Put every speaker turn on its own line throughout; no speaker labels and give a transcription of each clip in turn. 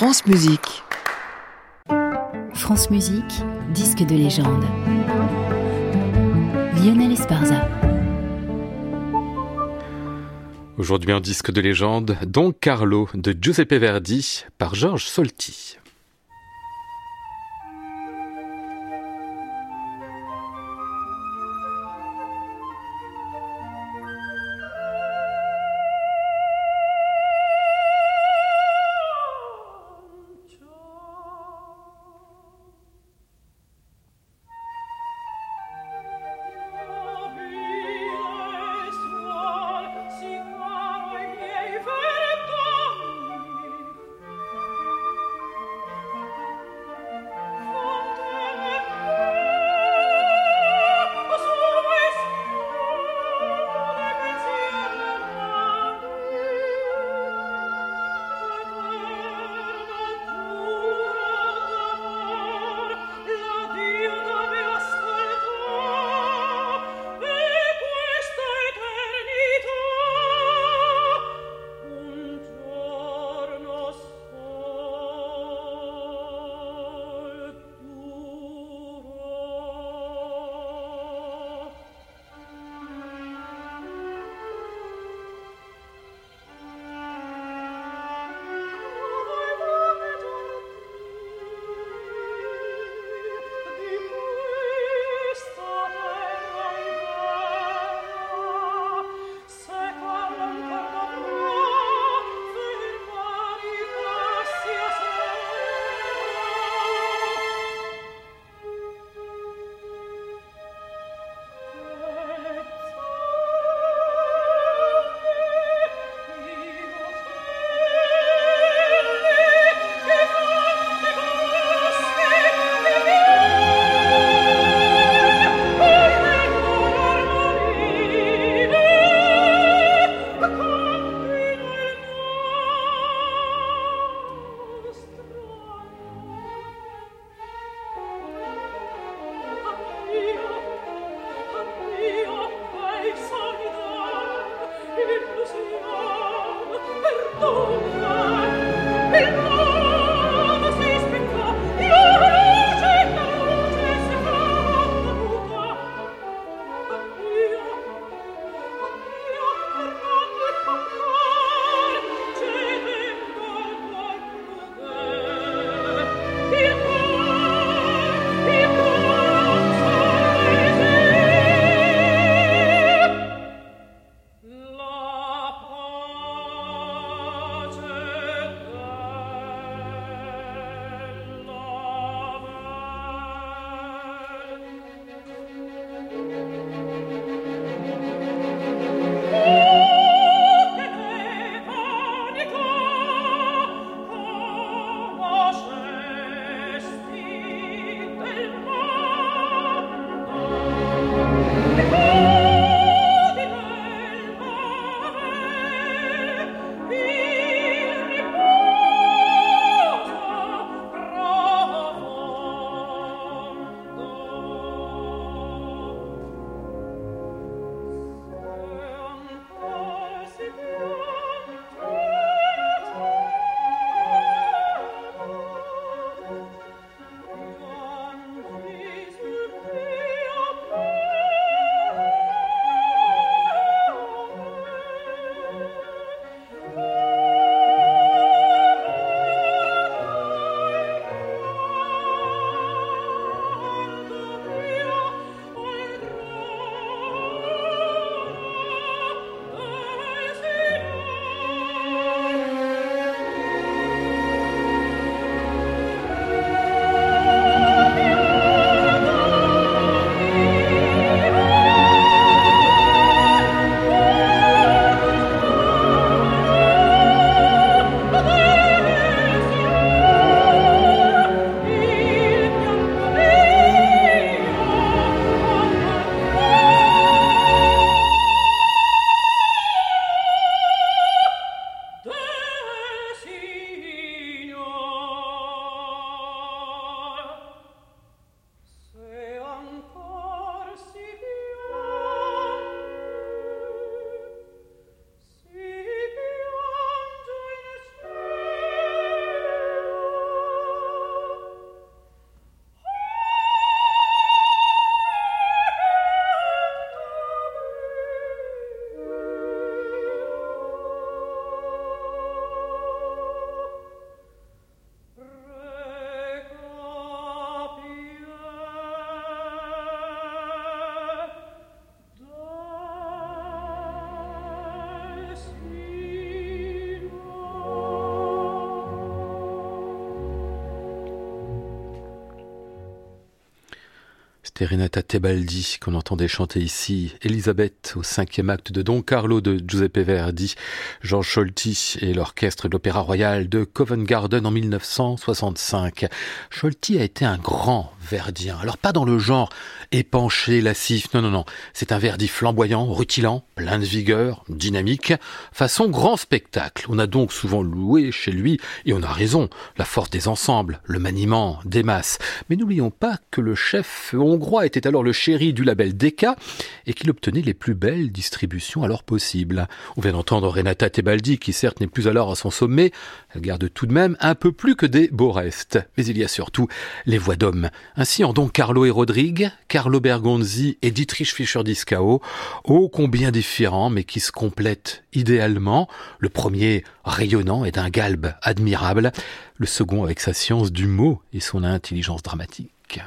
France Musique.
France Musique, disque de légende. Lionel Esparza.
Aujourd'hui en disque de légende, Don Carlo de Giuseppe Verdi par Georges Solti. C'était Renata Tebaldi qu'on entendait chanter ici. Elisabeth au cinquième acte de Don Carlo de Giuseppe Verdi. Georges Scholti et l'orchestre de l'Opéra Royal de Covent Garden en 1965. Scholti a été un grand verdien. Alors pas dans le genre épanché, lascif. Non, non, non. C'est un Verdi flamboyant, rutilant, plein de vigueur, dynamique, façon grand spectacle. On a donc souvent loué chez lui, et on a raison, la force des ensembles, le maniement des masses. Mais n'oublions pas que le chef hongrois était alors le chéri du label Decca et qu'il obtenait les plus belles distributions alors possibles. On vient d'entendre Renata Tebaldi qui certes n'est plus alors à son sommet, elle garde tout de même un peu plus que des beaux restes. Mais il y a surtout les voix d'hommes. Ainsi en Don Carlo et Rodrigue, Carlo Bergonzi et Dietrich Fischer-Dieskau, ô combien différents mais qui se complètent idéalement. Le premier rayonnant et d'un galbe admirable, le second avec sa science du mot et son intelligence dramatique.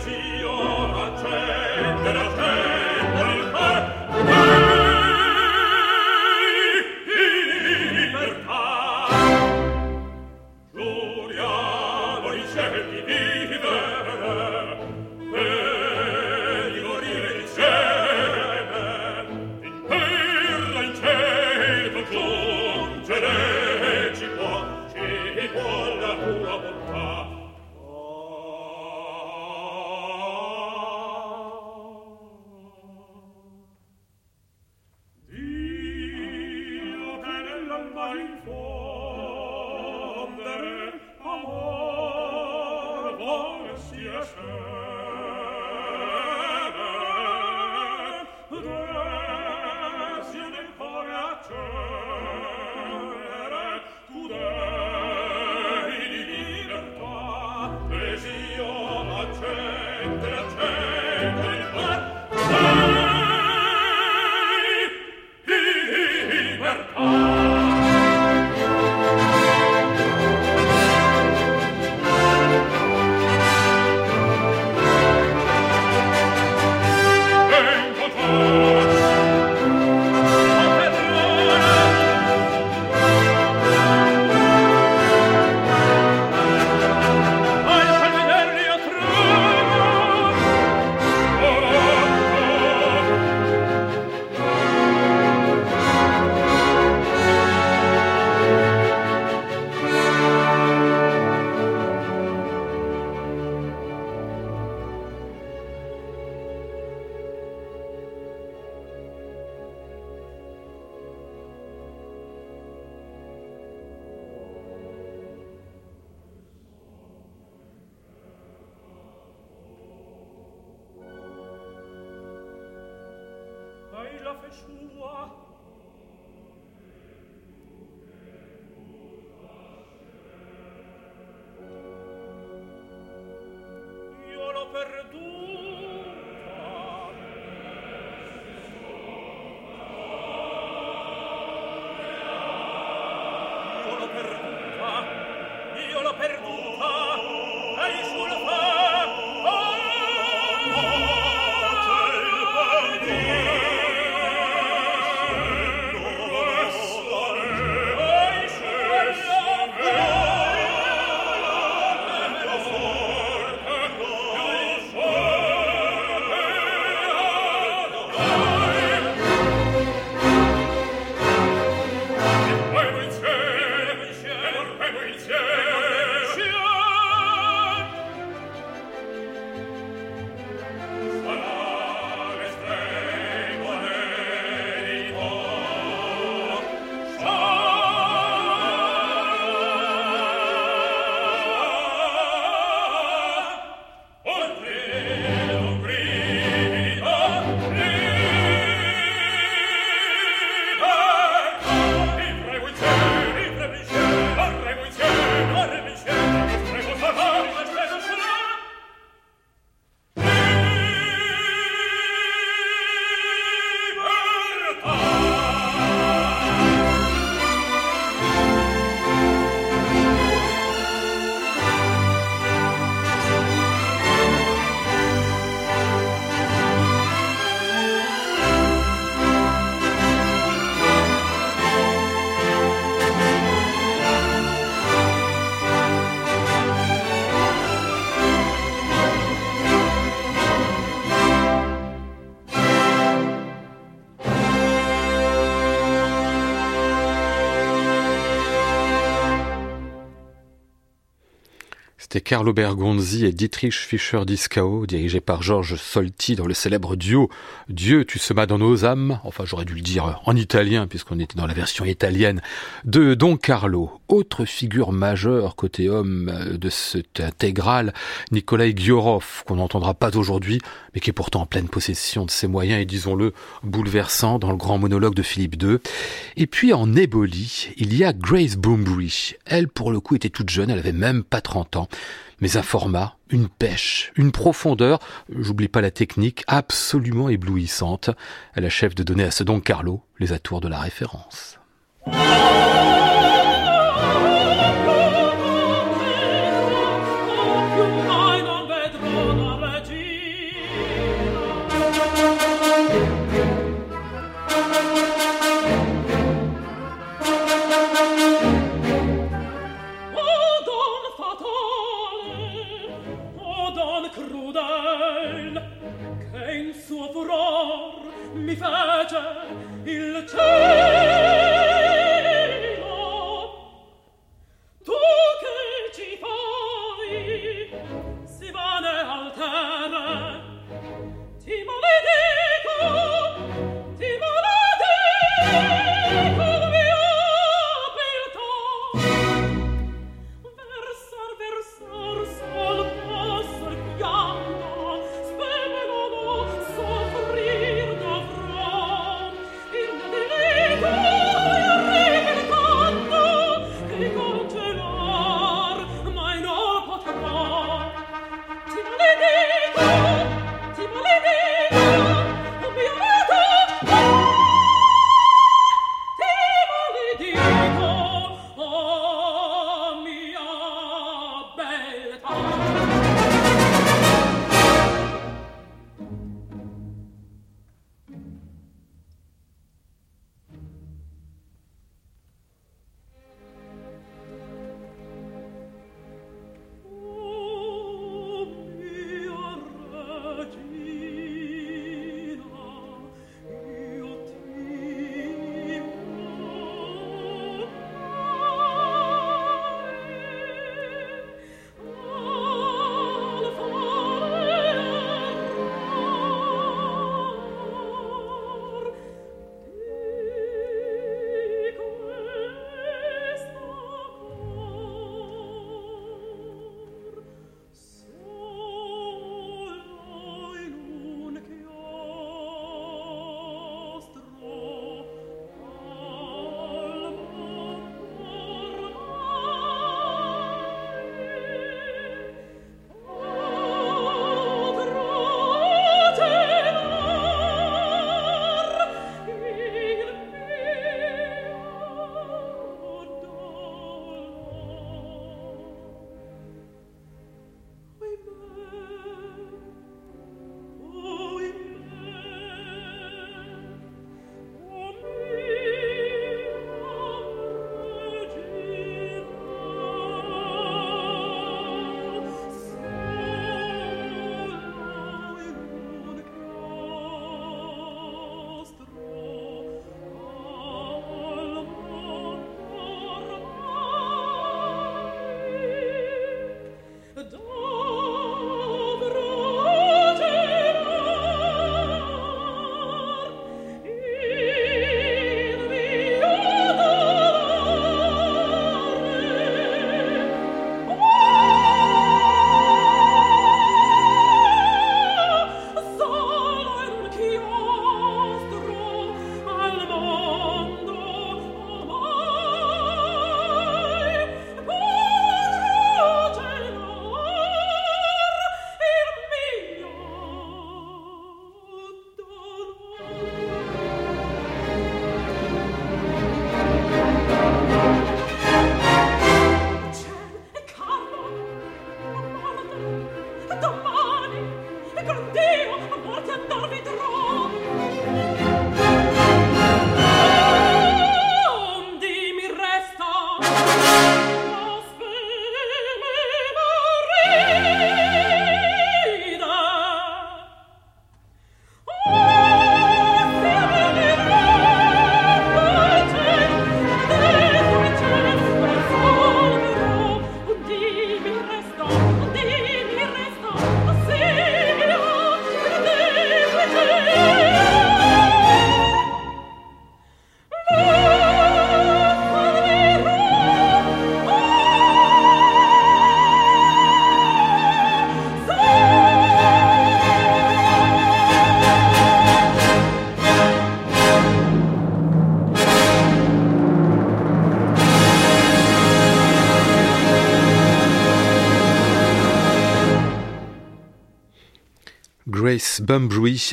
così Amen. Carlo Bergonzi et Dietrich Fischer-Dieskau, dirigé par Georges Solti dans le célèbre duo Dieu, tu semas dans nos âmes. Enfin, j'aurais dû le dire en italien puisqu'on était dans la version italienne de Don Carlo. Autre figure majeure côté homme de cette intégrale, Nikolai Giorov, qu'on n'entendra pas aujourd'hui, mais qui est pourtant en pleine possession de ses moyens et disons-le, bouleversant dans le grand monologue de Philippe II. Et puis en éboli, il y a Grace Boombury. Elle, pour le coup, était toute jeune, elle avait même pas 30 ans. Mais un format, une pêche, une profondeur, j'oublie pas la technique, absolument éblouissante. Elle achève de donner à ce don Carlo les atours de la référence.
Il cielo
Grace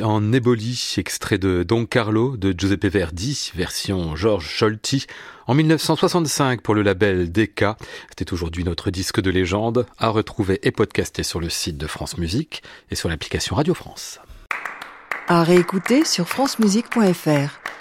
en Eboli, extrait de Don Carlo de Giuseppe Verdi, version George Scholti, en 1965 pour le label Decca. C'était aujourd'hui notre disque de légende, à retrouver et podcaster sur le site de France Musique et sur l'application Radio France.
À réécouter sur francemusique.fr.